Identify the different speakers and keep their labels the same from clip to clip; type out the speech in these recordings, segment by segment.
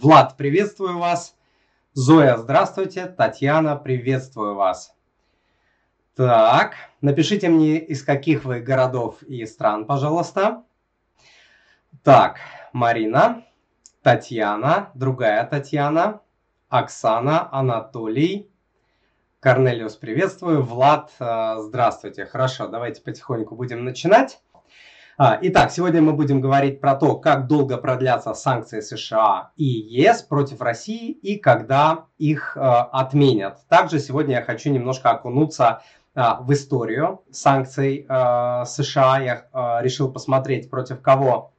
Speaker 1: Влад, приветствую вас. Зоя, здравствуйте. Татьяна, приветствую вас. Так, напишите мне, из каких вы городов и стран, пожалуйста. Так, Марина, Татьяна, другая Татьяна, Оксана, Анатолий, Корнелиус, приветствую. Влад, э, здравствуйте. Хорошо, давайте потихоньку будем начинать. А, итак, сегодня мы будем говорить про то, как долго продлятся санкции США и ЕС против России и когда их э, отменят. Также сегодня я хочу немножко окунуться э, в историю санкций э, США. Я решил посмотреть, против кого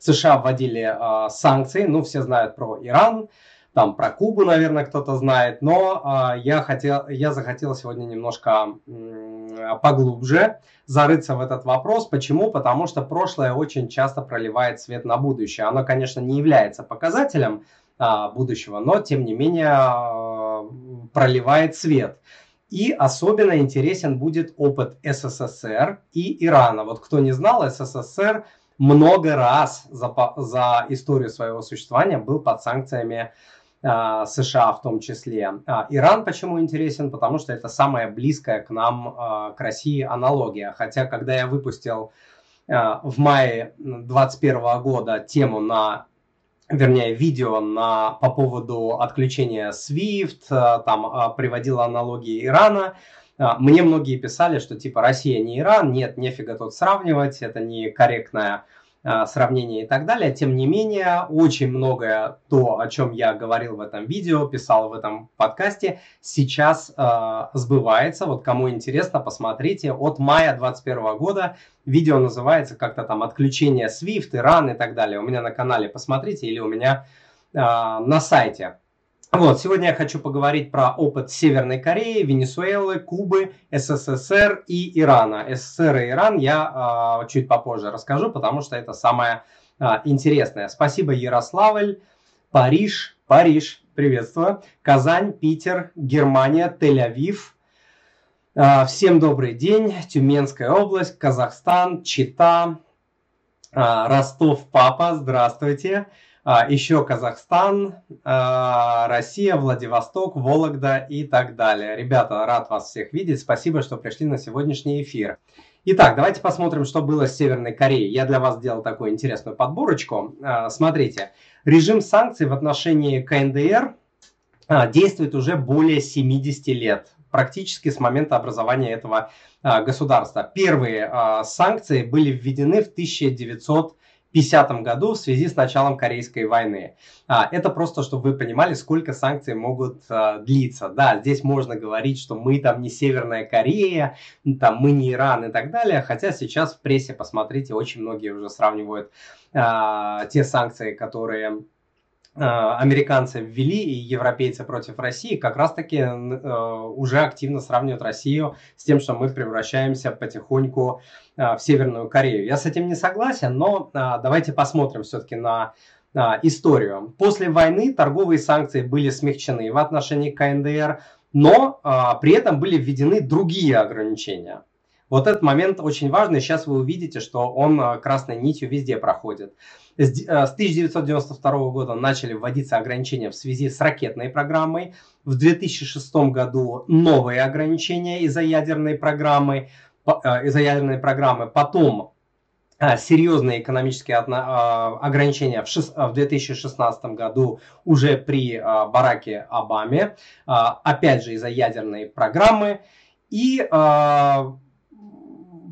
Speaker 1: США вводили санкции. Ну, все знают про Иран, там про Кубу, наверное, кто-то знает, но я, хотел, я захотел сегодня немножко поглубже зарыться в этот вопрос. Почему? Потому что прошлое очень часто проливает свет на будущее. Оно, конечно, не является показателем э, будущего, но, тем не менее, э, проливает свет. И особенно интересен будет опыт СССР и Ирана. Вот кто не знал, СССР много раз за, за историю своего существования был под санкциями а, США в том числе. А, Иран почему интересен? Потому что это самая близкая к нам, а, к России аналогия. Хотя, когда я выпустил в мае 2021 года тему на вернее, видео на, по поводу отключения SWIFT, там приводил аналогии Ирана. Мне многие писали, что типа Россия не Иран, нет, нефига тут сравнивать, это не корректная сравнения и так далее. Тем не менее, очень многое то, о чем я говорил в этом видео, писал в этом подкасте, сейчас э, сбывается. Вот кому интересно, посмотрите. От мая 2021 года видео называется как-то там «Отключение SWIFT», «Иран» и так далее. У меня на канале посмотрите или у меня э, на сайте. Вот, сегодня я хочу поговорить про опыт Северной Кореи, Венесуэлы, Кубы, СССР и Ирана. СССР и Иран я э, чуть попозже расскажу, потому что это самое э, интересное. Спасибо, Ярославль, Париж, Париж, приветствую, Казань, Питер, Германия, Тель-Авив. Э, всем добрый день, Тюменская область, Казахстан, Чита, э, Ростов, Папа, здравствуйте. А, еще Казахстан, а, Россия, Владивосток, Вологда и так далее. Ребята, рад вас всех видеть. Спасибо, что пришли на сегодняшний эфир. Итак, давайте посмотрим, что было с Северной Кореей. Я для вас сделал такую интересную подборочку. А, смотрите, режим санкций в отношении КНДР действует уже более 70 лет, практически с момента образования этого государства. Первые санкции были введены в 1900 1950 году в связи с началом Корейской войны. А, это просто, чтобы вы понимали, сколько санкций могут а, длиться. Да, здесь можно говорить, что мы там не Северная Корея, там мы не Иран и так далее, хотя сейчас в прессе, посмотрите, очень многие уже сравнивают а, те санкции, которые американцы ввели и европейцы против России, как раз-таки э, уже активно сравнивают Россию с тем, что мы превращаемся потихоньку э, в Северную Корею. Я с этим не согласен, но давайте посмотрим все-таки на историю. После войны торговые санкции были смягчены в отношении КНДР, но при этом были введены другие ограничения. Вот этот момент очень важный. Сейчас вы увидите, что он красной нитью везде проходит. С 1992 э, года начали вводиться ограничения в связи с ракетной программой. В 2006 году новые ограничения из-за ядерной программы. Э, из-за ядерной программы. Потом э, серьезные экономические ограничения в 2016 году уже при Бараке Обаме, опять же из-за ядерной программы. И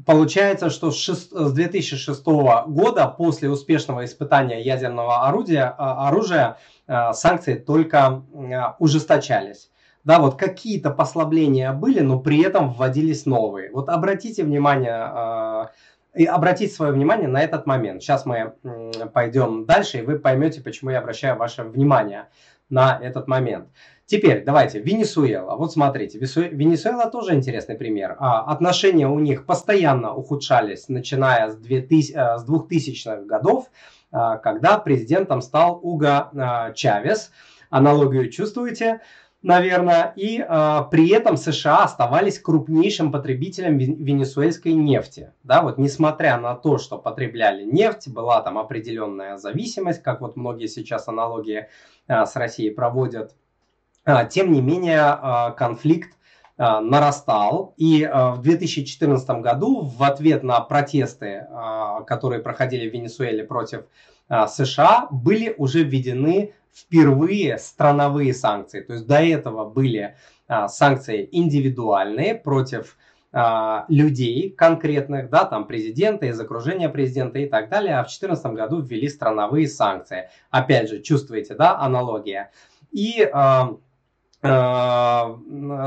Speaker 1: Получается, что с 2006 года, после успешного испытания ядерного орудия, а, оружия, а, санкции только а, ужесточались. Да, вот какие-то послабления были, но при этом вводились новые. Вот обратите внимание, и обратите свое внимание на этот момент. Сейчас мы пойдем дальше, и вы поймете, почему я обращаю ваше внимание на этот момент. Теперь давайте, Венесуэла. Вот смотрите, Венесуэла тоже интересный пример. А, отношения у них постоянно ухудшались, начиная с 2000, э, 2000-х годов, а, когда президентом стал Уго а, Чавес. Аналогию чувствуете? наверное, и э, при этом США оставались крупнейшим потребителем венесуэльской нефти. Да, вот несмотря на то, что потребляли нефть, была там определенная зависимость, как вот многие сейчас аналогии э, с Россией проводят, э, тем не менее э, конфликт э, нарастал. И э, в 2014 году в ответ на протесты, э, которые проходили в Венесуэле против э, США, были уже введены впервые страновые санкции. То есть до этого были а, санкции индивидуальные против а, людей конкретных, да, там президента, из окружения президента и так далее, а в 2014 году ввели страновые санкции. Опять же, чувствуете, да, аналогия. И а, а,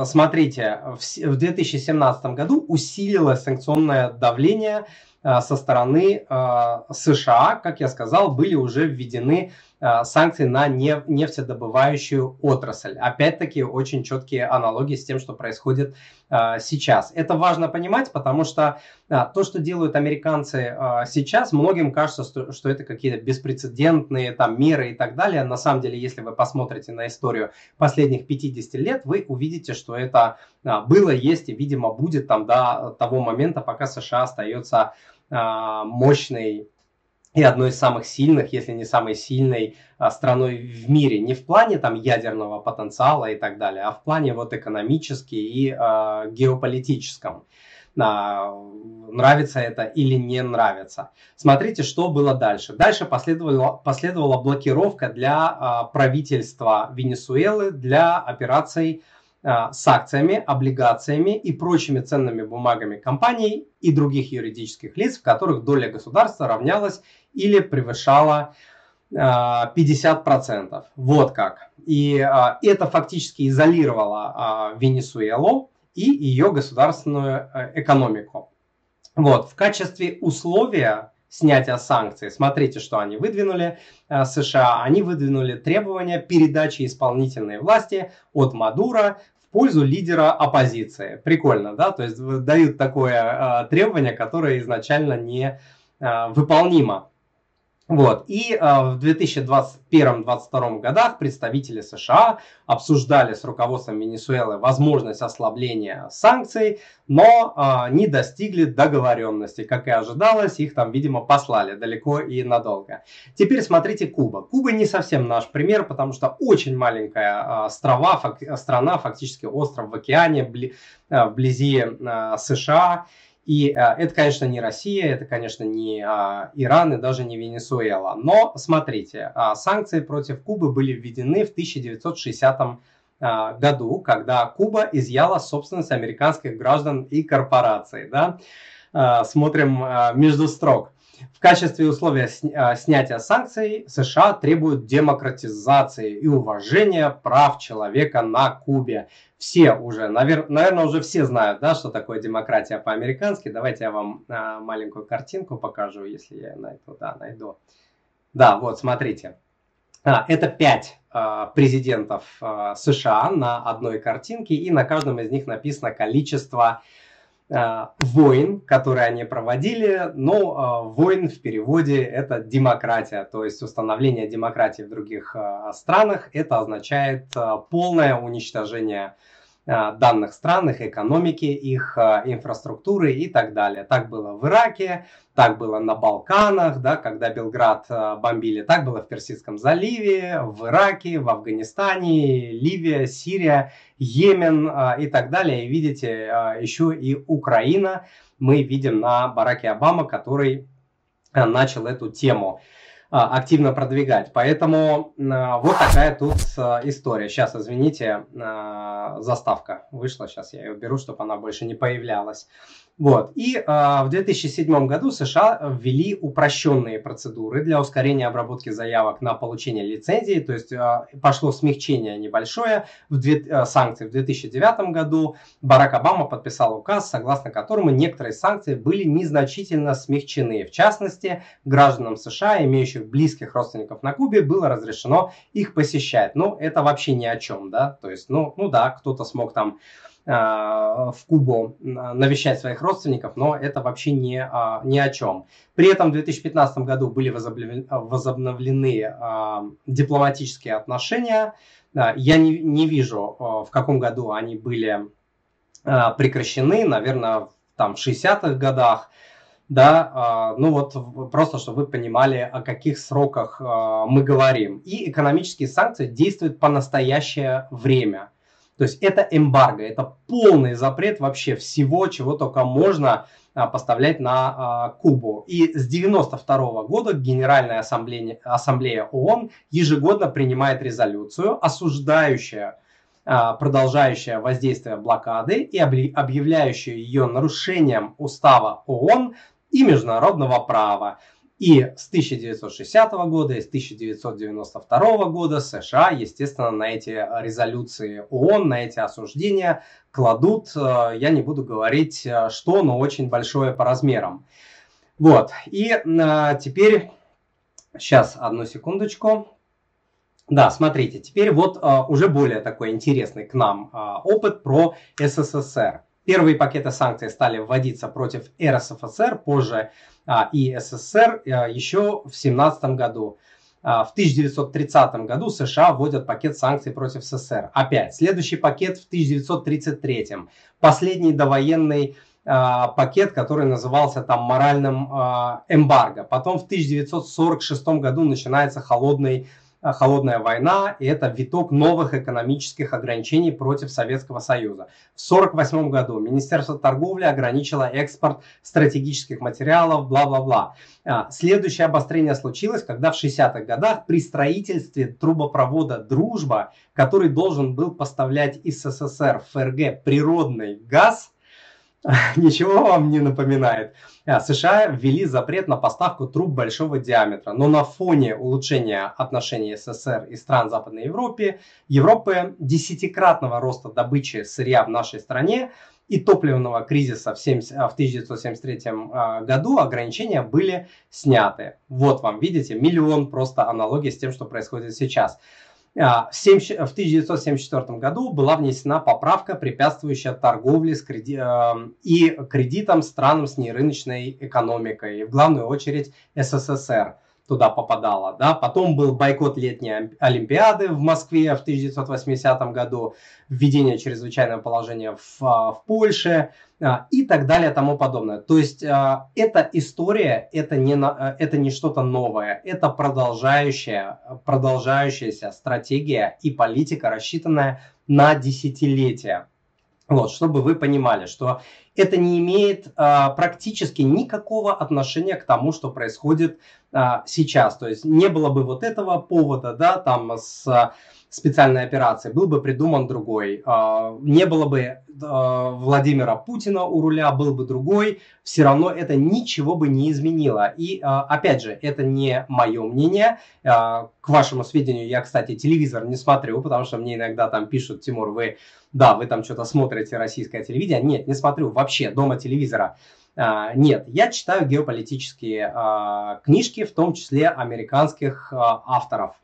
Speaker 1: смотрите, в 2017 году усилилось санкционное давление со стороны а, США, как я сказал, были уже введены а, санкции на нефтедобывающую отрасль. Опять-таки очень четкие аналогии с тем, что происходит сейчас. Это важно понимать, потому что то, что делают американцы сейчас, многим кажется, что это какие-то беспрецедентные там меры и так далее. На самом деле, если вы посмотрите на историю последних 50 лет, вы увидите, что это было, есть и, видимо, будет там до того момента, пока США остается мощной и одной из самых сильных, если не самой сильной а, страной в мире. Не в плане там ядерного потенциала и так далее, а в плане вот экономически и э, геополитическом. А, нравится это или не нравится. Смотрите, что было дальше. Дальше последовала, последовала блокировка для э, правительства Венесуэлы для операций а, с акциями, облигациями и прочими ценными бумагами компаний и других юридических лиц, в которых доля государства равнялась или превышала 50%. А, вот как. И а, это фактически изолировало Венесуэлу и ее государственную э, экономику. Вот. В качестве условия снятия санкций. Смотрите, что они выдвинули, э, США. Они выдвинули требования передачи исполнительной власти от Мадура пользу лидера оппозиции. Прикольно, да? То есть дают такое э, требование, которое изначально не э, выполнимо. Вот. И э, в 2021-2022 годах представители США обсуждали с руководством Венесуэлы возможность ослабления санкций, но э, не достигли договоренности. Как и ожидалось, их там, видимо, послали далеко и надолго. Теперь смотрите Куба. Куба не совсем наш пример, потому что очень маленькая э, острова, фак, страна, фактически остров в океане, бли, вблизи э, США. И э, это, конечно, не Россия, это, конечно, не э, Иран и даже не Венесуэла. Но смотрите, э, санкции против Кубы были введены в 1960 э, году, когда Куба изъяла собственность американских граждан и корпораций. Да? Э, смотрим э, между строк. В качестве условия а, снятия санкций США требуют демократизации и уважения прав человека на Кубе. Все уже, навер... наверное, уже все знают, да, что такое демократия по-американски. Давайте я вам а, маленькую картинку покажу, если я найду. Да, найду. Да, вот, смотрите. А, это пять а, президентов а, США на одной картинке, и на каждом из них написано количество Э, войн, которые они проводили. Но э, войн в переводе это демократия, то есть установление демократии в других э, странах. Это означает полное уничтожение Э, данных стран, их экономики, их э, инфраструктуры и так далее. Так было в Ираке, так было на Балканах, да, когда Белград э, бомбили, так было в Персидском заливе, в Ираке, в Афганистане, Ливия, Сирия, Йемен и так далее. И видите, еще и Украина мы видим на Бараке Обама, который начал эту тему. А, активно продвигать. Поэтому а, вот такая тут а, история. Сейчас, извините, заставка вышла. Сейчас я ее беру, чтобы она больше не появлялась. Вот. И э, в 2007 году США ввели упрощенные процедуры для ускорения обработки заявок на получение лицензии, то есть э, пошло смягчение небольшое в две, э, санкций. В 2009 году Барак Обама подписал указ, согласно которому некоторые санкции были незначительно смягчены. В частности, гражданам США, имеющих близких родственников на Кубе, было разрешено их посещать. Ну, это вообще ни о чем, да, то есть, ну, ну да, кто-то смог там в Кубу навещать своих родственников, но это вообще не, ни о чем. При этом в 2015 году были возобновлены, возобновлены дипломатические отношения. Я не, не вижу, в каком году они были прекращены, наверное, там в 60-х годах да, а, ну вот просто, чтобы вы понимали, о каких сроках а, мы говорим. И экономические санкции действуют по настоящее время. То есть это эмбарго, это полный запрет вообще всего, чего только можно а, поставлять на Кубу. И с 1992 года Генеральная ассамблея, ассамблея ООН ежегодно принимает резолюцию, осуждающая продолжающая воздействие блокады и объявляющая ее нарушением устава ООН и международного права. И с 1960 года и с 1992 года США, естественно, на эти резолюции ООН, на эти осуждения кладут, э, я не буду говорить э, что, но очень большое по размерам. Вот, и э, теперь, сейчас, одну секундочку. Да, смотрите, теперь вот уже более такой интересный к нам опыт про СССР. Первые пакеты санкций стали вводиться против РСФСР, позже а, и СССР а, еще в 17 году. А, в 1930 году США вводят пакет санкций против СССР. Опять, следующий пакет в 1933. Последний довоенный а, пакет, который назывался там моральным а, эмбарго. Потом в 1946 году начинается холодный Э, холодная война, и это виток новых экономических ограничений против Советского Союза. В 1948 году Министерство торговли ограничило экспорт стратегических материалов, бла-бла-бла. А, следующее обострение случилось, когда в 60-х годах при строительстве трубопровода «Дружба», который должен был поставлять из СССР в ФРГ природный газ – ничего вам не напоминает. А, США ввели запрет на поставку труб большого диаметра, но на фоне улучшения отношений СССР и стран Западной Европы, Европы десятикратного роста добычи сырья в нашей стране и топливного кризиса в, 70, в 1973 а, году ограничения были сняты. Вот вам, видите, миллион просто аналогий с тем, что происходит сейчас. А, в 1974 году была внесена поправка, препятствующая торговле с креди... Э, и кредитам странам с нерыночной экономикой, в главную очередь СССР туда попадала. Да? Потом был бойкот летней Олимпиады в Москве в 1980 году, введение чрезвычайного положения в, а, в Польше а, и так далее тому подобное. То есть а, эта история, это не, это не что-то новое, это продолжающая, продолжающаяся стратегия и политика, рассчитанная на десятилетия. Вот, чтобы вы понимали, что это не имеет а, практически никакого отношения к тому, что происходит а, сейчас. То есть не было бы вот этого повода, да, там с специальной операции, был бы придуман другой. А, не было бы а, Владимира Путина у руля, был бы другой, все равно это ничего бы не изменило. И а, опять же, это не мое мнение. К вашему сведению, я, кстати, телевизор не смотрю, потому что мне иногда там пишут, Тимур, вы, да, вы там что-то смотрите российское телевидение. Нет, не смотрю вообще дома телевизора. Нет, я читаю геополитические книжки, в том числе американских авторов.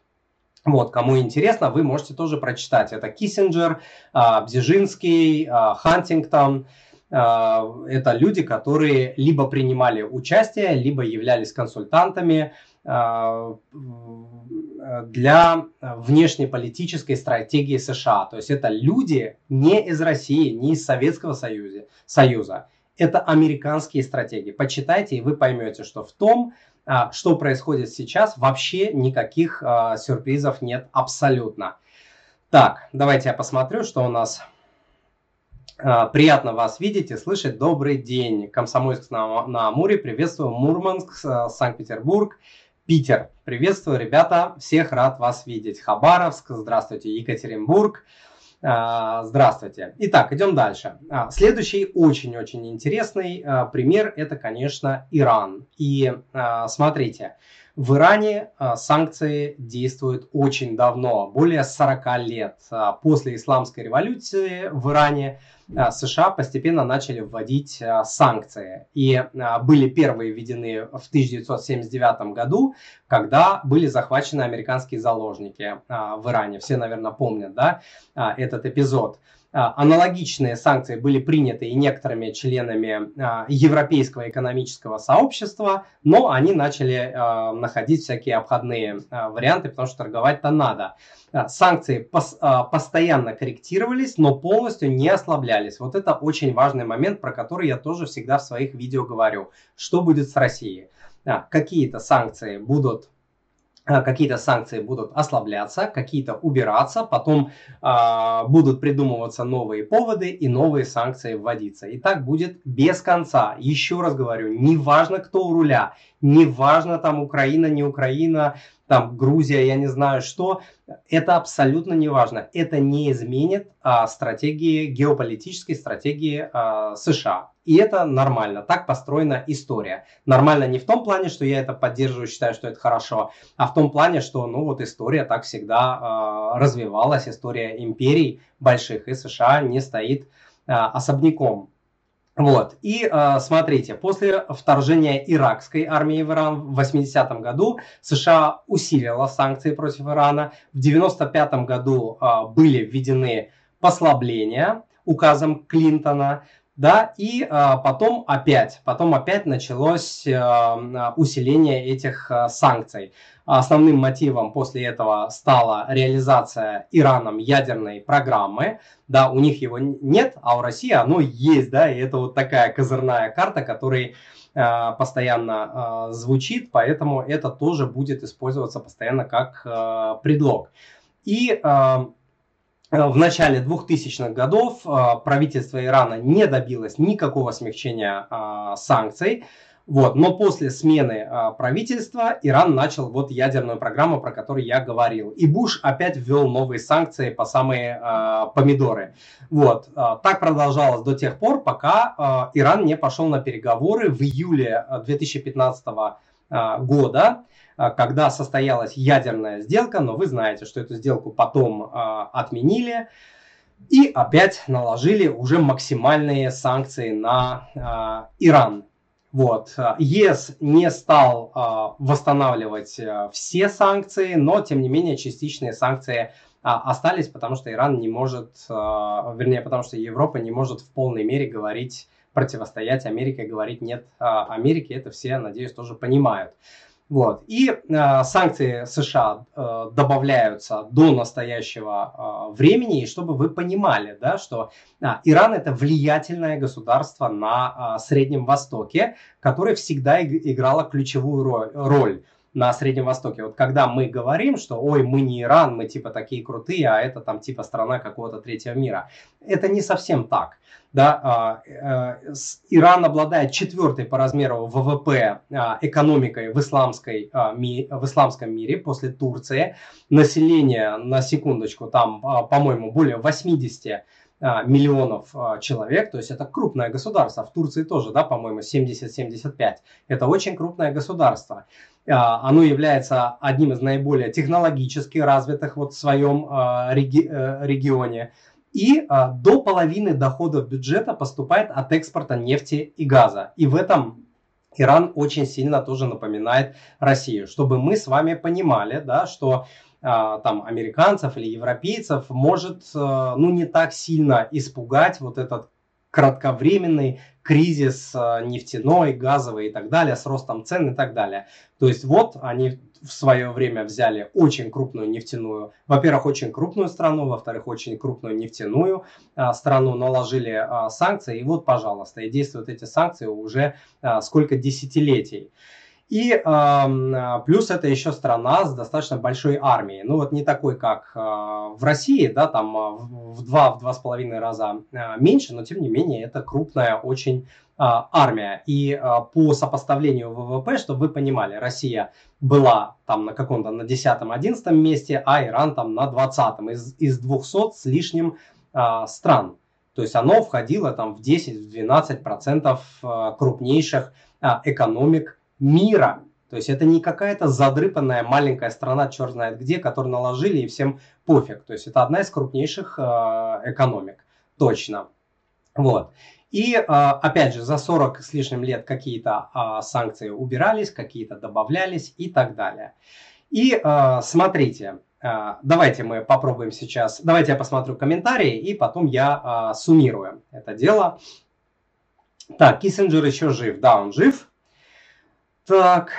Speaker 1: Вот, кому интересно, вы можете тоже прочитать. Это Киссинджер, а, Бзижинский, а, Хантингтон. А, это люди, которые либо принимали участие, либо являлись консультантами для внешнеполитической стратегии США. То есть это люди не из России, не из Советского Союза. Союза. Это американские стратегии. Почитайте, и вы поймете, что в том, что происходит сейчас, вообще никаких а, сюрпризов нет абсолютно. Так, давайте я посмотрю, что у нас. А, приятно вас видеть и слышать. Добрый день. Комсомольск на, на Амуре. Приветствую. Мурманск, Санкт-Петербург, Питер. Приветствую, ребята. Всех рад вас видеть. Хабаровск. Здравствуйте. Екатеринбург. А, здравствуйте. Итак, идем дальше. А, следующий очень-очень интересный а, пример это, конечно, Иран. И смотрите, в Иране санкции действуют очень давно, более 40 лет. После исламской революции в Иране а, США постепенно начали вводить а, санкции. И а, были первые введены в 1979 году, когда были захвачены американские заложники в Иране. Все, наверное, помнят да, этот эпизод. А, аналогичные санкции были приняты и некоторыми членами а, Европейского экономического сообщества, но они начали а, находить всякие обходные варианты, потому что торговать-то надо. Санкции постоянно корректировались, но полностью не ослаблялись. Вот это очень важный момент, про который я тоже всегда в своих видео говорю. Что будет с Россией? Какие-то санкции будут какие-то санкции будут ослабляться, какие-то убираться, потом э, будут придумываться новые поводы и новые санкции вводиться. И так будет без конца. Еще раз говорю, неважно кто у руля, неважно там Украина, не Украина, там Грузия, я не знаю что, это абсолютно не важно. Это не изменит а, стратегии, геополитической стратегии а, США. И это нормально, так построена история. Нормально не в том плане, что я это поддерживаю, считаю, что это хорошо, а в том плане, что ну вот история так всегда э, развивалась, история империй больших, и США не стоит э, особняком. Вот. И э, смотрите, после вторжения иракской армии в Иран в 80-м году США усилила санкции против Ирана. В 95-м году э, были введены послабления указом Клинтона да, и а, потом опять, потом опять началось а, усиление этих а, санкций. Основным мотивом после этого стала реализация Ираном ядерной программы. Да, у них его нет, а у России оно есть, да, и это вот такая козырная карта, которая а, постоянно а, звучит, поэтому это тоже будет использоваться постоянно как а, предлог. И Э, в начале 2000-х годов э, правительство Ирана не добилось никакого смягчения э, санкций. Вот. Но после смены правительства Иран начал вот ядерную программу, про которую я говорил. И Буш опять ввел новые санкции по самые помидоры. Вот. так продолжалось до тех пор, пока Иран не пошел на переговоры в июле 2015 года а, когда состоялась ядерная сделка, но вы знаете, что эту сделку потом а, отменили и опять наложили уже максимальные санкции на а, Иран. Вот. ЕС не стал восстанавливать все санкции, но тем не менее частичные санкции остались, потому что Иран не может, вернее, потому что Европа не может в полной мере говорить, противостоять Америке, говорить нет Америке. Это все, надеюсь, тоже понимают. Вот. И э, санкции США э, добавляются до настоящего э, времени, и чтобы вы понимали, да, что э, Иран это влиятельное государство на э, Среднем Востоке, которое всегда играло ключевую роль. роль на Среднем Востоке. Вот когда мы говорим, что ой, мы не Иран, мы типа такие крутые, а это там типа страна какого-то третьего мира. Это не совсем так. Да, а, э, Иран обладает четвертой по размеру ВВП а, экономикой в, исламской, а, в исламском мире после Турции. Население, на секундочку, там, по-моему, более 80 миллионов человек, то есть это крупное государство. В Турции тоже, да, по-моему, 70-75. Это очень крупное государство. Оно является одним из наиболее технологически развитых вот в своем э, регионе и а, до половины доходов бюджета поступает от экспорта нефти и газа. И в этом Иран очень сильно тоже напоминает Россию, чтобы мы с вами понимали, да, что а, там американцев или европейцев может а, ну не так сильно испугать вот этот кратковременный кризис а, нефтяной, газовый и так далее, с ростом цен и так далее. То есть вот они в свое время взяли очень крупную нефтяную, во-первых, очень крупную страну, во-вторых, очень крупную нефтяную а, страну, наложили а, санкции, и вот, пожалуйста, и действуют эти санкции уже а, сколько десятилетий. И э, плюс это еще страна с достаточно большой армией. Ну вот не такой, как э, в России, да, там в два, в два с половиной раза э, меньше, но тем не менее это крупная очень э, армия. И э, по сопоставлению ВВП, чтобы вы понимали, Россия была там на каком-то на 10-11 месте, а Иран там на 20-м из, из 200 с лишним э, стран. То есть оно входило там в 10-12% крупнейших экономик мира. То есть это не какая-то задрыпанная маленькая страна, черт знает где, которую наложили и всем пофиг. То есть это одна из крупнейших э, экономик. Точно. Вот. И э, опять же, за 40 с лишним лет какие-то э, санкции убирались, какие-то добавлялись и так далее. И э, смотрите, э, давайте мы попробуем сейчас, давайте я посмотрю комментарии, и потом я суммирую это дело. Так, Киссинджер еще жив, да, он жив. Так,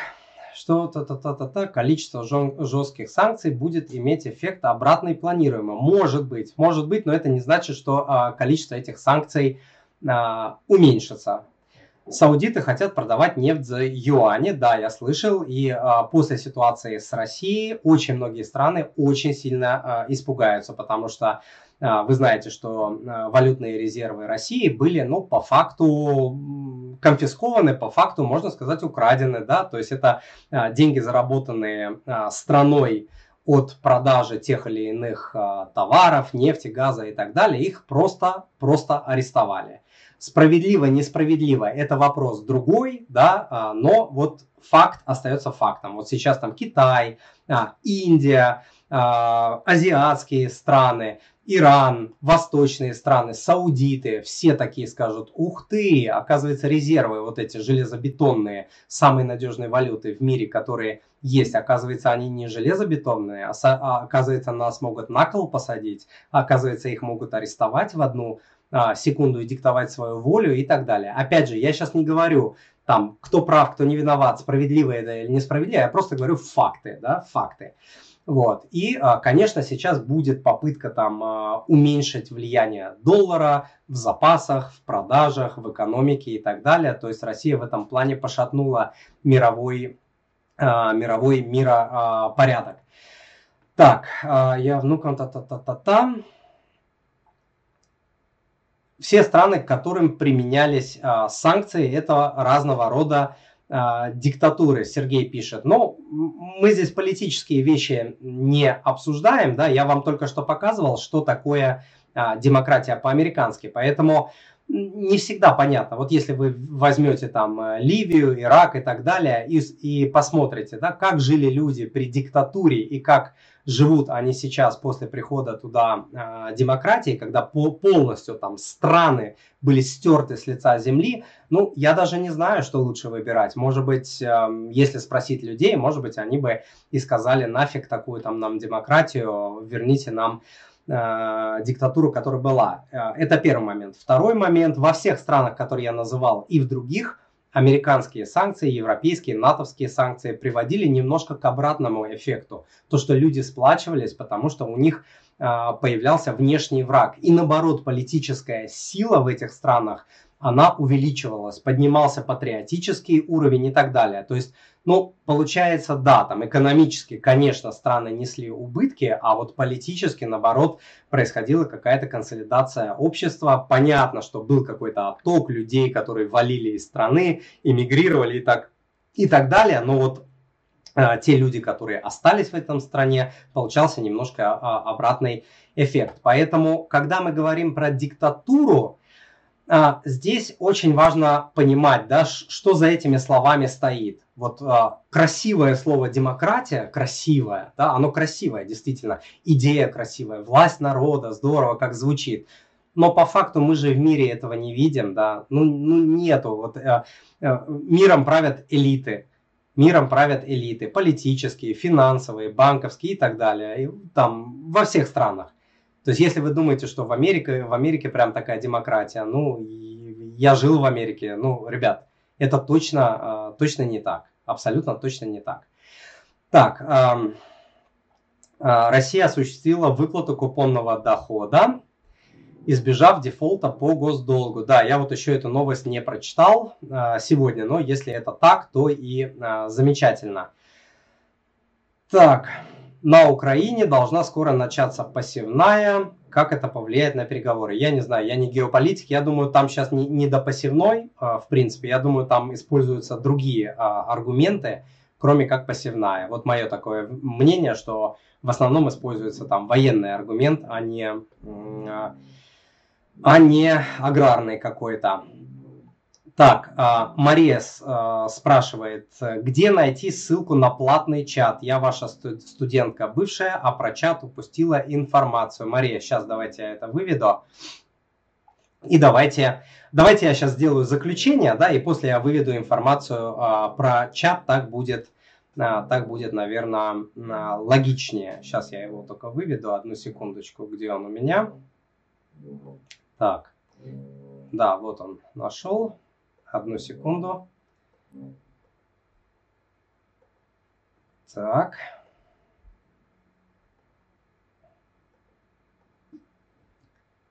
Speaker 1: что та-та-та-та-та, количество жестких санкций будет иметь эффект обратный планируемый. Может быть, может быть, но это не значит, что а, количество этих санкций а, уменьшится. Саудиты хотят продавать нефть за юани, да, я слышал, и а, после ситуации с Россией очень многие страны очень сильно а, испугаются, потому что вы знаете, что а, валютные резервы России были, ну, по факту конфискованы, по факту, можно сказать, украдены, да, то есть это а, деньги, заработанные страной от продажи тех или иных товаров, нефти, газа и так далее, их просто, просто арестовали. Справедливо, несправедливо, это вопрос другой, да, но вот факт остается фактом. Вот сейчас там Китай, Индия, азиатские страны, Иран, восточные страны, саудиты, все такие скажут, ух ты, оказывается резервы вот эти железобетонные, самые надежные валюты в мире, которые есть, оказывается они не железобетонные, а, а оказывается нас могут на кол посадить, оказывается их могут арестовать в одну а, секунду и диктовать свою волю и так далее. Опять же, я сейчас не говорю там, кто прав, кто не виноват, справедливо это или несправедливо, я просто говорю факты, да, факты. Вот. И, а, конечно, сейчас будет попытка там а, уменьшить влияние доллара в запасах, в продажах, в экономике и так далее. То есть Россия в этом плане пошатнула мировой, а, мировой миропорядок. Так, я внукам та-та-та-та-та. Все страны, к которым применялись санкции, это разного рода диктатуры, Сергей пишет. Но мы здесь политические вещи не обсуждаем, да, я вам только что показывал, что такое а, демократия по-американски, поэтому не всегда понятно. Вот если вы возьмете там э, Ливию, Ирак и так далее и, и посмотрите, да, как жили люди при диктатуре и как живут они сейчас после прихода туда э, демократии, когда по, полностью там страны были стерты с лица земли, ну, я даже не знаю, что лучше выбирать. Может быть, э, если спросить людей, может быть, они бы и сказали, нафиг такую там нам демократию, верните нам э, диктатуру, которая была. Э, это первый момент. Второй момент, во всех странах, которые я называл, и в других, американские санкции, европейские, натовские санкции приводили немножко к обратному эффекту. То, что люди сплачивались, потому что у них э, появлялся внешний враг. И наоборот, политическая сила в этих странах, она увеличивалась, поднимался патриотический уровень и так далее. То есть ну, получается, да, там экономически, конечно, страны несли убытки, а вот политически, наоборот, происходила какая-то консолидация общества. Понятно, что был какой-то отток людей, которые валили из страны, эмигрировали и так, и так далее, но вот э, те люди, которые остались в этом стране, получался немножко э, обратный эффект. Поэтому, когда мы говорим про диктатуру, здесь очень важно понимать, да, что за этими словами стоит вот а, красивое слово демократия, красивое, да, оно красивое, действительно, идея красивая, власть народа, здорово, как звучит. Но по факту мы же в мире этого не видим, да, ну, ну нету, вот э, э, миром правят элиты, миром правят элиты, политические, финансовые, банковские и так далее, и там во всех странах. То есть, если вы думаете, что в Америке, в Америке прям такая демократия, ну, я жил в Америке, ну, ребят, это точно, а, точно не так. Абсолютно точно не так. Так, а, Россия осуществила выплату купонного дохода, избежав дефолта по госдолгу. Да, я вот еще эту новость не прочитал а, сегодня, но если это так, то и замечательно. Так, на Украине должна скоро начаться посевная. Как это повлияет на переговоры? Я не знаю, я не геополитик. Я думаю, там сейчас не, не до посевной, а, в принципе. Я думаю, там используются другие а, аргументы, кроме как посевная. Вот мое такое мнение, что в основном используется там военный аргумент, а не, а, а не аграрный какой-то. Так, а, Мария а, спрашивает, где найти ссылку на платный чат? Я ваша студентка бывшая, а про чат упустила информацию. Мария, сейчас давайте я это выведу. И давайте, давайте я сейчас сделаю заключение, да, и после я выведу информацию а, про чат, так будет так будет, наверное, логичнее. Сейчас я его только выведу, одну секундочку, где он у меня. Так, да, вот он нашел. Одну секунду. Так.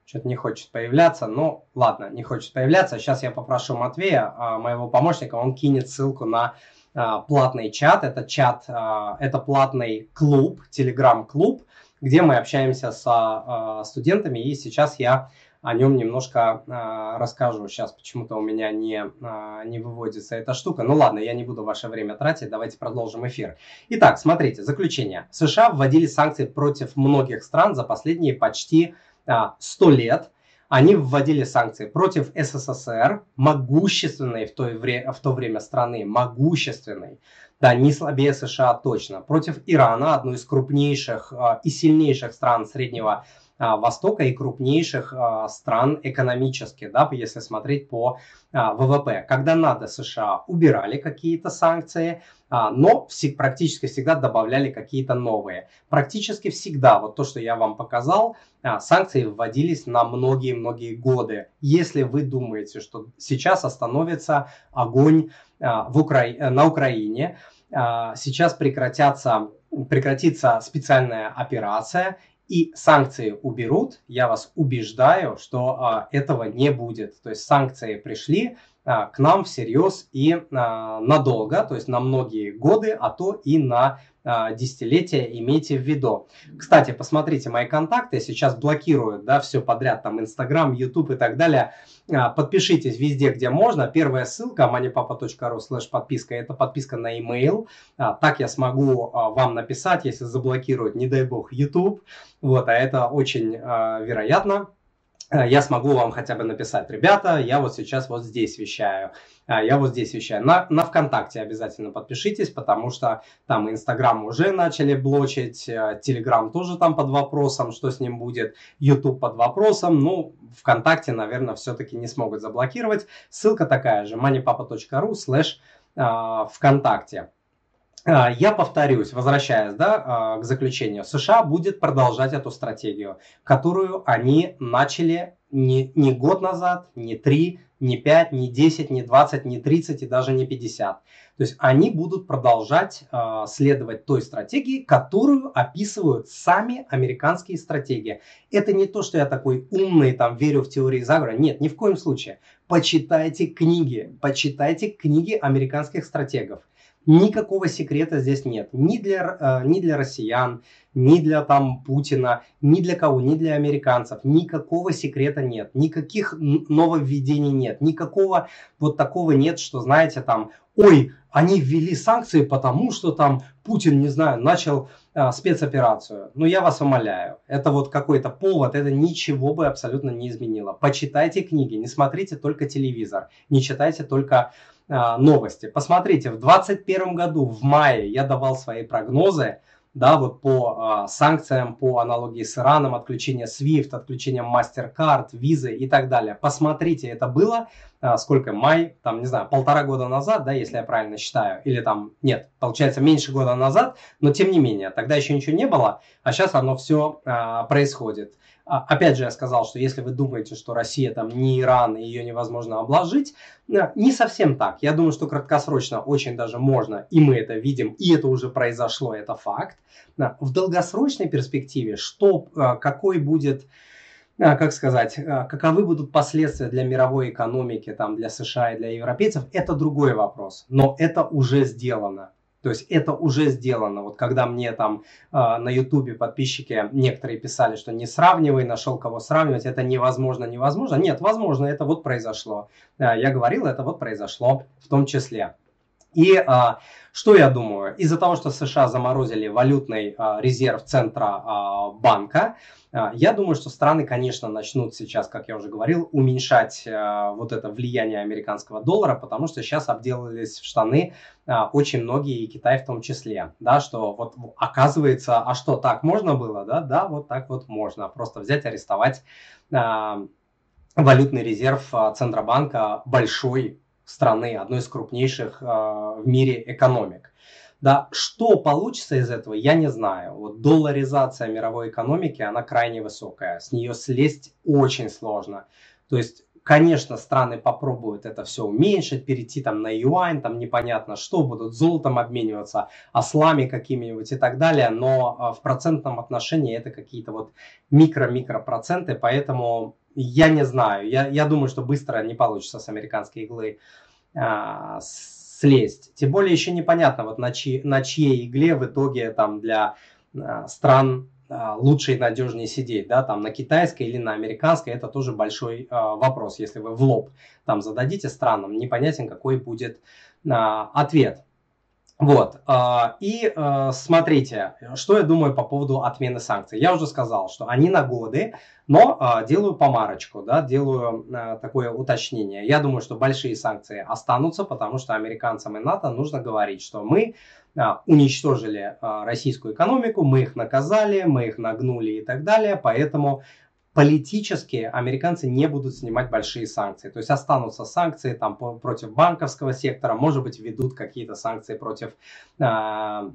Speaker 1: Что-то не хочет появляться. Ну, ладно, не хочет появляться. Сейчас я попрошу Матвея, а, моего помощника, он кинет ссылку на а, платный чат. Это чат, а, это платный клуб, телеграм-клуб, где мы общаемся с студентами. И сейчас я о нем немножко э, расскажу. Сейчас почему-то у меня не, э, не выводится эта штука. Ну ладно, я не буду ваше время тратить, давайте продолжим эфир. Итак, смотрите, заключение. США вводили санкции против многих стран за последние почти э, 100 лет. Они вводили санкции против СССР, могущественной в то, вре- в то время страны, могущественной, да, не слабее США точно, против Ирана, одной из крупнейших э, и сильнейших стран Среднего а, Востока и крупнейших а, стран экономически, да, если смотреть по а, ВВП. Когда надо, США убирали какие-то санкции, но практически всегда добавляли какие-то новые. Практически всегда, вот то, что я вам показал, санкции вводились на многие-многие годы. Если вы думаете, что сейчас остановится огонь в Укра... на Украине, сейчас прекратятся прекратится специальная операция, и санкции уберут, я вас убеждаю, что а, этого не будет. То есть санкции пришли к нам всерьез и а, надолго, то есть на многие годы, а то и на а, десятилетия имейте в виду. Кстати, посмотрите мои контакты, сейчас блокируют, да, все подряд, там, Инстаграм, Ютуб и так далее. А, подпишитесь везде, где можно. Первая ссылка moneypapa.ru слэш подписка, это подписка на email. А, так я смогу вам написать, если заблокируют, не дай бог, YouTube. Вот, а это очень вероятно я смогу вам хотя бы написать, ребята, я вот сейчас вот здесь вещаю. А, я вот здесь вещаю. На, на ВКонтакте обязательно подпишитесь, потому что там Инстаграм уже начали блочить, э, Телеграм тоже там под вопросом, что с ним будет, Ютуб под вопросом. Ну, ВКонтакте, наверное, все-таки не смогут заблокировать. Ссылка такая же, moneypapa.ru а, ВКонтакте. А, я повторюсь, возвращаясь да, к заключению, США будет продолжать эту стратегию, которую они начали не, не год назад, не три, не 5, не 10, не 20, не 30 и даже не 50. То есть они будут продолжать э, следовать той стратегии, которую описывают сами американские стратегии. Это не то, что я такой умный, там, верю в теории заговора. Нет, ни в коем случае. Почитайте книги, почитайте книги американских стратегов. Никакого секрета здесь нет. Ни для, э, ни для россиян, ни для там Путина, ни для кого, ни для американцев. Никакого секрета нет. Никаких нововведений нет. Никакого вот такого нет, что знаете там, ой, они ввели санкции, потому что там Путин, не знаю, начал а, спецоперацию. Ну, я вас умоляю, это вот какой-то повод, это ничего бы абсолютно не изменило. Почитайте книги, не смотрите только телевизор, не читайте только новости. Посмотрите, в 2021 году, в мае, я давал свои прогнозы, да, вот по а, санкциям, по аналогии с Ираном, отключение SWIFT, отключение MasterCard, визы и так далее. Посмотрите, это было а, сколько, май, там, не знаю, полтора года назад, да, если я правильно считаю, или там, нет, получается, меньше года назад, но тем не менее, тогда еще ничего не было, а сейчас оно все а, происходит. А, опять же, я сказал, что если вы думаете, что Россия там не Иран и ее невозможно обложить, а, не совсем так. Я думаю, что краткосрочно очень даже можно, и мы это видим, и это уже произошло, это факт. А, в долгосрочной перспективе, что, какой будет как сказать, каковы будут последствия для мировой экономики, там, для США и для европейцев, это другой вопрос. Но это уже сделано. То есть это уже сделано. Вот когда мне там э, на ютубе подписчики некоторые писали, что не сравнивай, нашел кого сравнивать, это невозможно, невозможно. Нет, возможно, это вот произошло. Э, я говорил, это вот произошло в том числе. И а, что я думаю? Из-за того, что США заморозили валютный а, резерв центра а, банка, а, я думаю, что страны, конечно, начнут сейчас, как я уже говорил, уменьшать а, вот это влияние американского доллара, потому что сейчас обделались в штаны а, очень многие, и Китай в том числе, да, что вот оказывается, а что, так можно было, да, да, вот так вот можно, просто взять, арестовать а, валютный резерв Центробанка большой страны, одной из крупнейших э, в мире экономик. Да, что получится из этого, я не знаю. Вот долларизация мировой экономики, она крайне высокая. С нее слезть очень сложно. То есть Конечно, страны попробуют это все уменьшить, перейти там на юань, там непонятно что, будут золотом обмениваться, ослами какими-нибудь и так далее, но а, в процентном отношении это какие-то вот микро-микро проценты, поэтому я не знаю, я, я думаю, что быстро не получится с американской иглы а, слезть. Тем более еще непонятно, вот на, чьи, на чьей игле в итоге там для а, стран а, лучше и надежнее сидеть, да, там на китайской или на американской, это тоже большой э, вопрос. Если вы в лоб там зададите странам, непонятен какой будет э, ответ. Вот, э, и э, смотрите, что я думаю по поводу отмены санкций. Я уже сказал, что они на годы, но э, делаю помарочку, да, делаю такое уточнение. Я думаю, что большие санкции останутся, потому что американцам и НАТО нужно говорить, что мы а, уничтожили а, российскую экономику, мы их наказали, мы их нагнули и так далее, поэтому политически американцы не будут снимать большие санкции. То есть останутся санкции там, против банковского сектора, может быть, ведут какие-то санкции против э,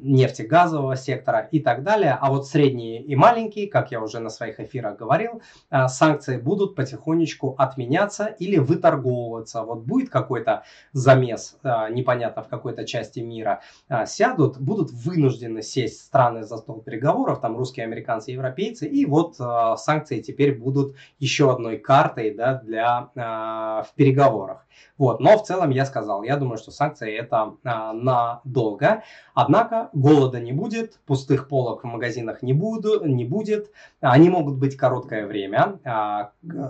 Speaker 1: нефтегазового сектора и так далее. А вот средние и маленькие, как я уже на своих эфирах говорил, э, санкции будут потихонечку отменяться или выторговываться. Вот будет какой-то замес, э, непонятно в какой-то части мира, э, сядут, будут вынуждены сесть страны за стол переговоров, там русские, американцы, европейцы, и вот э, санкции теперь теперь будут еще одной картой да, для, э, в переговорах. Вот. Но в целом я сказал, я думаю, что санкции это э, надолго. Однако голода не будет, пустых полок в магазинах не, буду, не будет. Они могут быть короткое время. Э,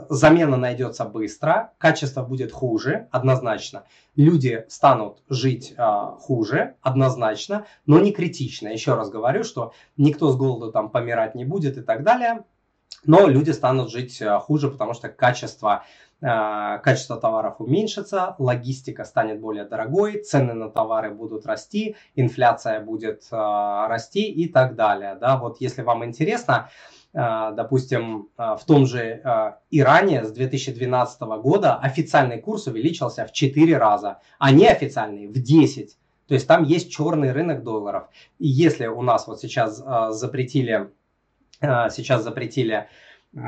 Speaker 1: замена найдется быстро, качество будет хуже, однозначно. Люди станут жить э, хуже, однозначно, но не критично. Еще раз говорю, что никто с голоду там помирать не будет и так далее но люди станут жить э, хуже, потому что качество, э, качество товаров уменьшится, логистика станет более дорогой, цены на товары будут расти, инфляция будет э, расти и так далее. Да, вот если вам интересно, допустим, в том же Иране с 2012 года официальный курс увеличился в 4 раза, а неофициальный в 10. То есть там есть черный рынок долларов. И если у нас вот сейчас запретили сейчас запретили э,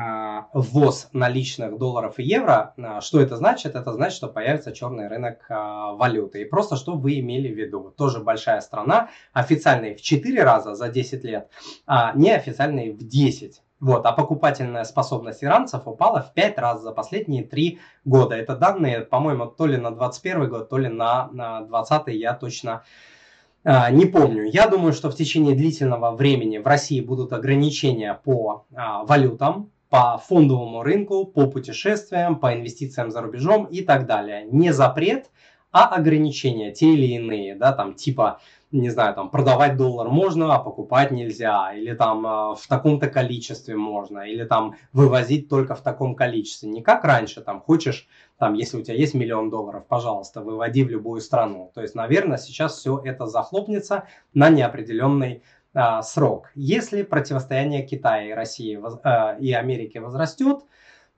Speaker 1: ввоз наличных долларов и евро. Э, что это значит? Это значит, что появится черный рынок валюты. И просто что вы имели в виду? Тоже большая страна, официальный в 4 раза за 10 лет, а неофициальный в 10. Вот, а покупательная способность иранцев упала в 5 раз за последние 3 года. Это данные, по-моему, то ли на 21 год, то ли на, на 20 я точно не помню. Я думаю, что в течение длительного времени в России будут ограничения по а, валютам, по фондовому рынку, по путешествиям, по инвестициям за рубежом и так далее. Не запрет, а ограничения, те или иные, да, там типа не знаю, там продавать доллар можно, а покупать нельзя, или там э, в таком-то количестве можно, или там вывозить только в таком количестве. Не как раньше, там хочешь, там, если у тебя есть миллион долларов, пожалуйста, выводи в любую страну. То есть, наверное, сейчас все это захлопнется на неопределенный э, срок. Если противостояние Китая и России э, и Америки возрастет, а,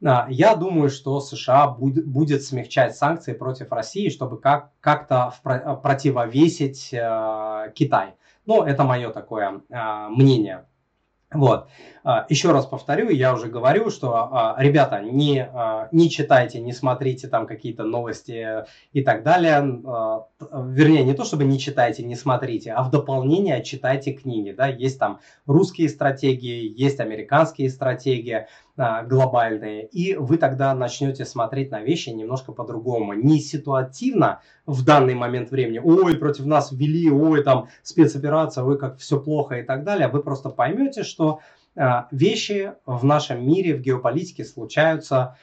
Speaker 1: я думаю, что США будет, смягчать санкции против России, чтобы как, как-то противовесить э, Китай. Ну, это мое такое э, мнение. Вот. А, еще раз повторю, я уже говорю, что, а, ребята, не, а, не читайте, не смотрите там какие-то новости и так далее. Вернее, не то, чтобы не читайте, не смотрите, а в дополнение читайте книги. Да? Есть там русские стратегии, есть американские стратегии глобальные, и вы тогда начнете смотреть на вещи немножко по-другому. Не ситуативно в данный момент времени, ой, против нас ввели, ой, там спецоперация, ой, как все плохо и так далее. Вы просто поймете, что а, вещи в нашем мире, в геополитике случаются, а,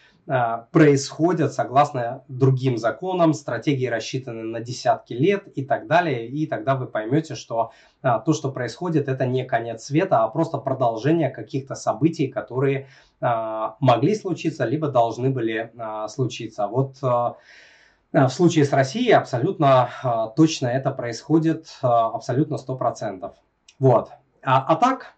Speaker 1: происходят согласно другим законам, стратегии рассчитаны на десятки лет и так далее, и тогда вы поймете, что а, то, что происходит, это не конец света, а просто продолжение каких-то событий, которые могли случиться, либо должны были случиться. Вот в случае с Россией абсолютно точно это происходит, абсолютно 100%. Вот. А, а так,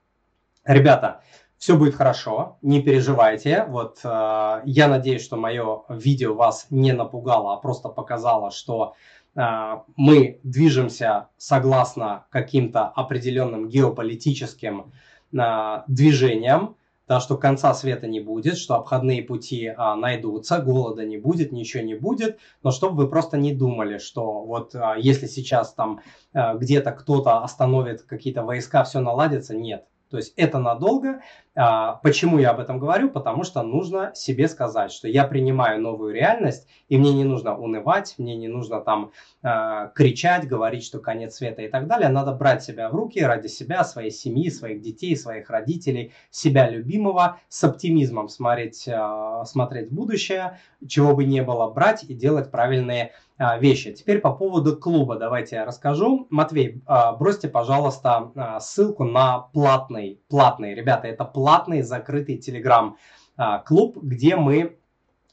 Speaker 1: Ребята, все будет хорошо, не переживайте. Вот э, я надеюсь, что мое видео вас не напугало, а просто показало, что мы движемся согласно каким-то определенным геополитическим движениям, да, что конца света не будет, что обходные пути а, найдутся, голода не будет, ничего не будет, но чтобы вы просто не думали, что вот а, если сейчас там а, где-то кто-то остановит какие-то войска, все наладится, нет. То есть это надолго. А, почему я об этом говорю? Потому что нужно себе сказать, что я принимаю новую реальность, и мне не нужно унывать, мне не нужно там а, кричать, говорить, что конец света и так далее. Надо брать себя в руки ради себя, своей семьи, своих детей, своих родителей, себя любимого, с оптимизмом смотреть, а, смотреть в будущее, чего бы не было, брать и делать правильные а, вещи. Теперь по поводу клуба давайте я расскажу. Матвей, а, бросьте, пожалуйста, а, ссылку на платный, платный, ребята, это платный закрытый телеграм-клуб, где мы,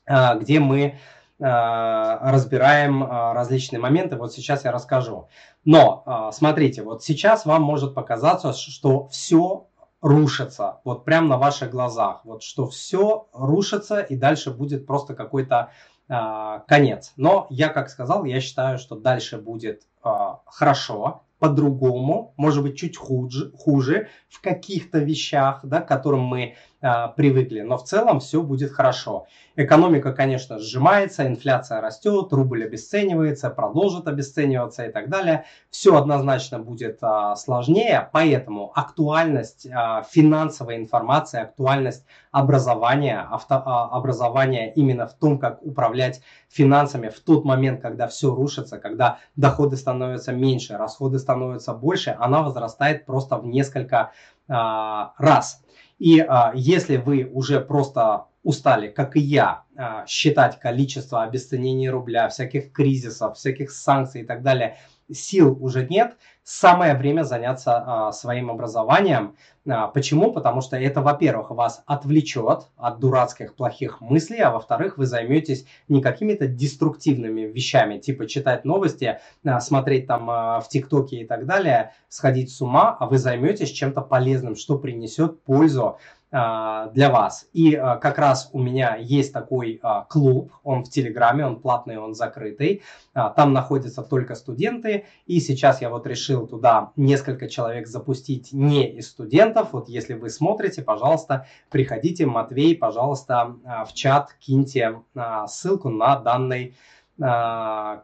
Speaker 1: где мы разбираем различные моменты. Вот сейчас я расскажу. Но смотрите, вот сейчас вам может показаться, что все рушится, вот прямо на ваших глазах, вот что все рушится и дальше будет просто какой-то а, конец. Но я, как сказал, я считаю, что дальше будет а, хорошо, по-другому, может быть, чуть хуже, хуже в каких-то вещах, да, к которым мы привыкли. Но в целом все будет хорошо. Экономика, конечно, сжимается, инфляция растет, рубль обесценивается, продолжит обесцениваться и так далее. Все однозначно будет а, сложнее, поэтому актуальность а, финансовой информации, актуальность образования, авто, а, образования именно в том, как управлять финансами в тот момент, когда все рушится, когда доходы становятся меньше, расходы становятся больше, она возрастает просто в несколько а, раз. И а, если вы уже просто устали, как и я, а, считать количество обесценений рубля, всяких кризисов, всяких санкций и так далее, сил уже нет, самое время заняться а, своим образованием. А, почему? Потому что это, во-первых, вас отвлечет от дурацких плохих мыслей, а во-вторых, вы займетесь не какими-то деструктивными вещами, типа читать новости, а, смотреть там а, в ТикТоке и так далее, сходить с ума, а вы займетесь чем-то полезным, что принесет пользу для вас. И а, как раз у меня есть такой а, клуб, он в Телеграме, он платный, он закрытый. Там находятся только студенты. И сейчас я вот решил туда несколько человек запустить не из студентов. Вот если вы смотрите, пожалуйста, приходите, Матвей, пожалуйста, в чат киньте ссылку на данный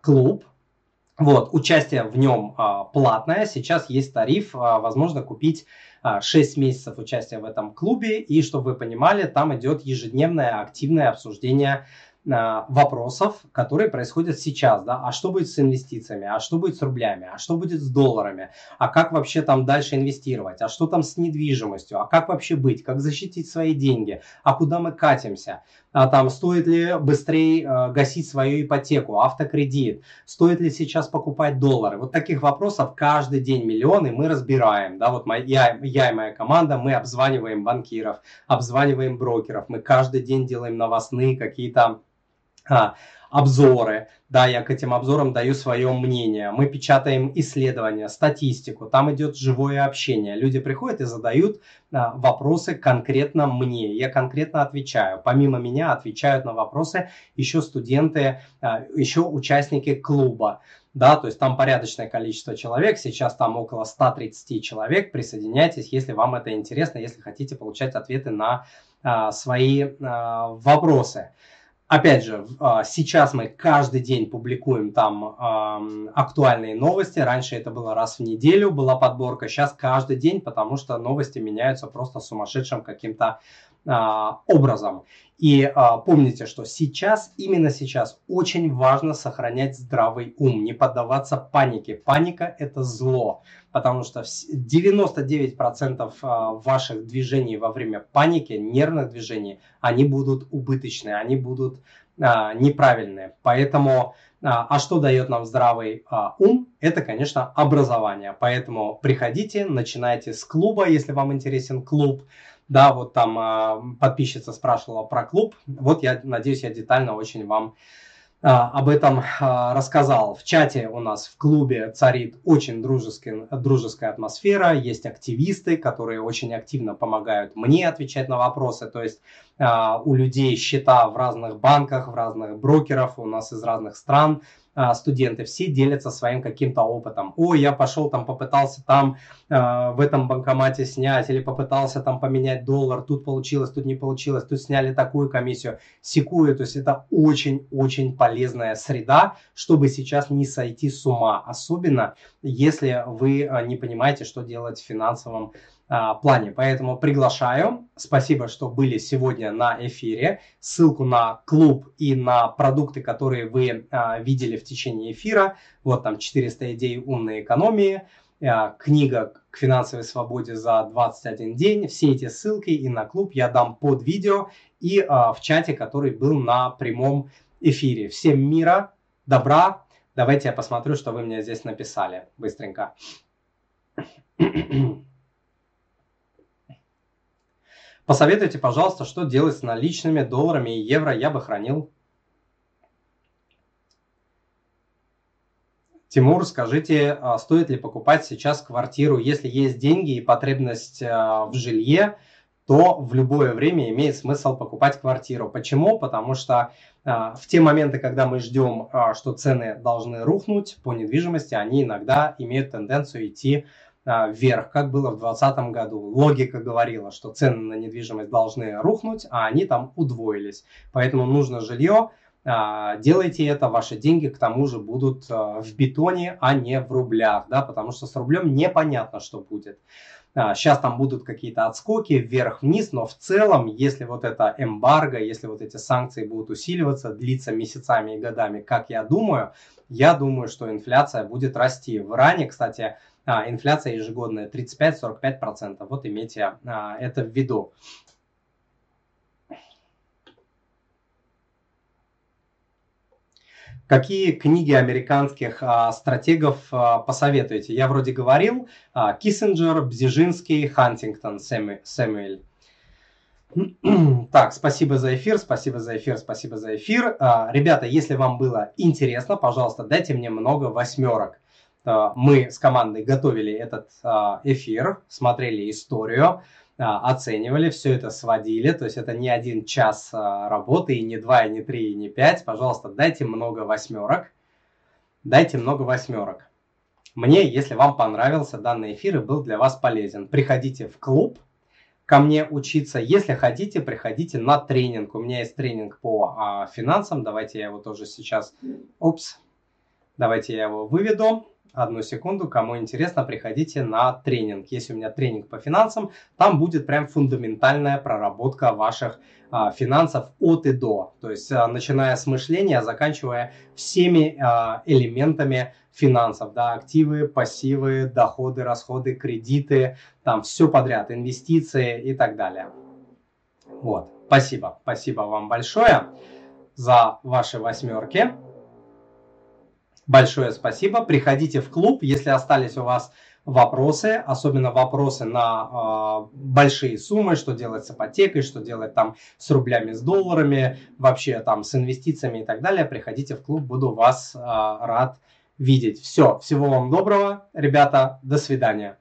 Speaker 1: клуб. Вот, участие в нем платное. Сейчас есть тариф, возможно купить 6 а, месяцев участия в этом клубе. И чтобы вы понимали, там идет ежедневное активное обсуждение а, вопросов, которые происходят сейчас, да, а что будет с инвестициями, а что будет с рублями, а что будет с долларами, а как вообще там дальше инвестировать, а что там с недвижимостью, а как вообще быть, как защитить свои деньги, а куда мы катимся, там стоит ли быстрее э, гасить свою ипотеку, автокредит, стоит ли сейчас покупать доллары, вот таких вопросов каждый день миллионы мы разбираем, да, вот моя, я, я и моя команда, мы обзваниваем банкиров, обзваниваем брокеров, мы каждый день делаем новостные какие-то а, обзоры, да, я к этим обзорам даю свое мнение, мы печатаем исследования, статистику, там идет живое общение, люди приходят и задают а, вопросы конкретно мне, я конкретно отвечаю, помимо меня отвечают на вопросы еще студенты, а, еще участники клуба, да, то есть там порядочное количество человек, сейчас там около 130 человек, присоединяйтесь, если вам это интересно, если хотите получать ответы на а, свои а, вопросы. Опять же, а, сейчас мы каждый день публикуем там актуальные новости. Раньше это было раз в неделю, была подборка. Сейчас каждый день, потому что новости меняются просто сумасшедшим каким-то а, образом. И а, помните, что сейчас, именно сейчас, очень важно сохранять здравый ум, не поддаваться панике. Паника – это зло, потому что 99% а, ваших движений во время паники, нервных движений, они будут убыточные, они будут а, неправильные. Поэтому, а, а что дает нам здравый ум? Это, конечно, образование. Поэтому приходите, начинайте с клуба, если вам интересен клуб. Да, вот там подписчица спрашивала про клуб. Вот я надеюсь, я детально очень вам об этом э, рассказал. В чате у нас в клубе царит очень дружеский, дружеская атмосфера. Есть активисты, которые очень активно помогают мне отвечать на вопросы. То есть э, у людей счета в разных банках, в разных брокеров, у нас из разных стран. А, студенты, все делятся своим каким-то опытом. Ой, я пошел там, попытался там а, в этом банкомате снять, или попытался там поменять доллар, тут получилось, тут не получилось, тут сняли такую комиссию, секую. То есть это очень-очень полезная среда, чтобы сейчас не сойти с ума. Особенно, если вы а, не понимаете, что делать в финансовом плане. Поэтому приглашаю. Спасибо, что были сегодня на эфире. Ссылку на клуб и на продукты, которые вы а, видели в течение эфира. Вот там 400 идей умной экономии. А, книга к финансовой свободе за 21 день. Все эти ссылки и на клуб я дам под видео и в чате, который был на прямом эфире. Всем мира, добра. Давайте я посмотрю, что вы мне здесь написали быстренько. Посоветуйте, пожалуйста, что делать с наличными долларами и евро я бы хранил. Тимур, скажите, а стоит ли покупать сейчас квартиру? Если есть деньги и потребность а, в жилье, то в любое время имеет смысл покупать квартиру. Почему? Потому что а, в те моменты, когда мы ждем, что цены должны рухнуть по недвижимости, они иногда имеют тенденцию идти вверх, как было в 2020 году. Логика говорила, что цены на недвижимость должны рухнуть, а они там удвоились. Поэтому нужно жилье, а, делайте это, ваши деньги к тому же будут а, в бетоне, а не в рублях, да, потому что с рублем непонятно, что будет. Сейчас там будут какие-то отскоки вверх-вниз, но в целом, если вот это эмбарго, если вот эти санкции будут усиливаться, длиться месяцами и годами, как я думаю, я думаю, что инфляция будет расти. В Иране, кстати, а, инфляция ежегодная 35-45%. Вот имейте а, это в виду. Какие книги американских а, стратегов а, посоветуете? Я вроде говорил, а, Киссинджер, Бзижинский, Хантингтон, Сэмюэль. Так, спасибо за эфир, спасибо за эфир, спасибо за эфир. А, ребята, если вам было интересно, пожалуйста, дайте мне много восьмерок. Э, мы с командой готовили этот э, эфир, смотрели историю, э, оценивали, все это сводили. То есть это не один час работы, и не два, и не три, и не пять. Пожалуйста, дайте много восьмерок. Дайте много восьмерок. Мне, если вам понравился данный эфир и был для вас полезен, приходите в клуб ко мне учиться. Если хотите, приходите на тренинг. У меня есть тренинг по а, финансам. Давайте я его тоже сейчас... Упс. Давайте я его выведу одну секунду. Кому интересно, приходите на тренинг. Есть у меня тренинг по финансам. Там будет прям фундаментальная проработка ваших а, финансов от и до. То есть а, начиная с мышления, заканчивая всеми а, элементами финансов. Да, активы, пассивы, доходы, расходы, кредиты, там все подряд, инвестиции и так далее. Вот, спасибо. Спасибо вам большое за ваши восьмерки. Большое спасибо. Приходите в клуб, если остались у вас вопросы, особенно вопросы на э, большие суммы, что делать с ипотекой, что делать там с рублями, с долларами, вообще там с инвестициями и так далее. Приходите в клуб, буду вас э, рад видеть. Все, всего вам доброго, ребята, до свидания.